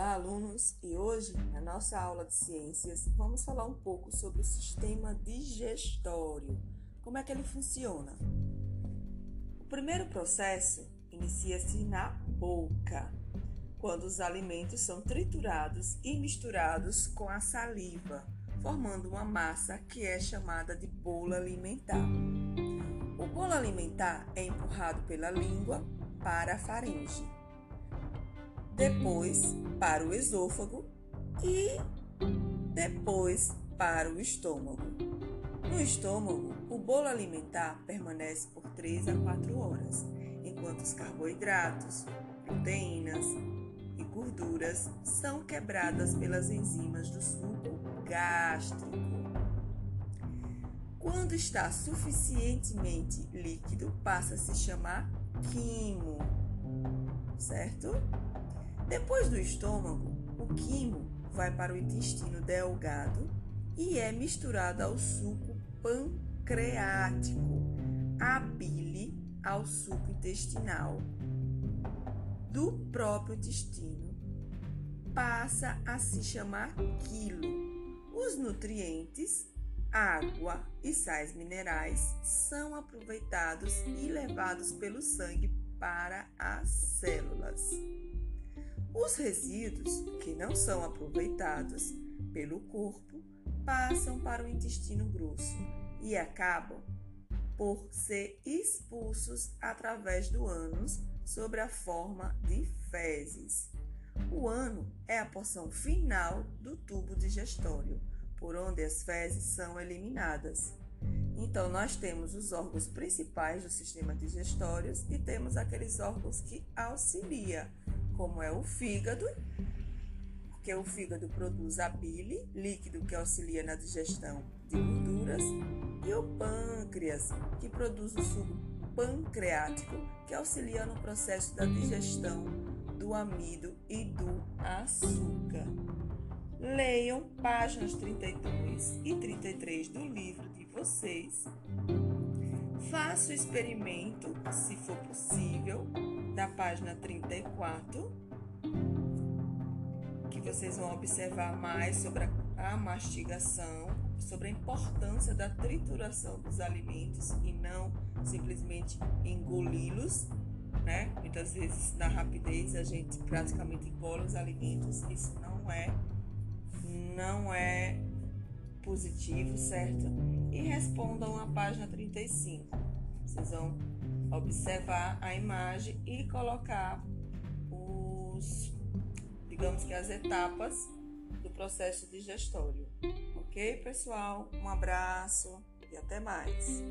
Olá, alunos! E hoje, na nossa aula de ciências, vamos falar um pouco sobre o sistema digestório. Como é que ele funciona? O primeiro processo inicia-se na boca, quando os alimentos são triturados e misturados com a saliva, formando uma massa que é chamada de bolo alimentar. O bolo alimentar é empurrado pela língua para a faringe depois para o esôfago e depois para o estômago. No estômago, o bolo alimentar permanece por 3 a 4 horas, enquanto os carboidratos, proteínas e gorduras são quebradas pelas enzimas do suco gástrico. Quando está suficientemente líquido, passa a se chamar quimo, certo? Depois do estômago, o quimo vai para o intestino delgado e é misturado ao suco pancreático, a bile ao suco intestinal do próprio intestino. Passa a se chamar quilo. Os nutrientes, água e sais minerais são aproveitados e levados pelo sangue para as células. Os resíduos que não são aproveitados pelo corpo passam para o intestino grosso e acabam por ser expulsos através do ânus sob a forma de fezes. O ano é a porção final do tubo digestório, por onde as fezes são eliminadas. Então, nós temos os órgãos principais do sistema digestório e temos aqueles órgãos que auxiliam como é o fígado, porque o fígado produz a bile, líquido que auxilia na digestão de gorduras, e o pâncreas, que produz o suco pancreático, que auxilia no processo da digestão do amido e do açúcar. Leiam páginas 32 e 33 do livro de vocês. Faça o experimento, se for possível, da página 34, que vocês vão observar mais sobre a, a mastigação, sobre a importância da trituração dos alimentos e não simplesmente engoli-los, né? Muitas vezes na rapidez a gente praticamente engole os alimentos, isso não é não é positivo, certo? E respondam a página 35. Vocês vão observar a imagem e colocar os, digamos que as etapas do processo digestório. Ok, pessoal? Um abraço e até mais.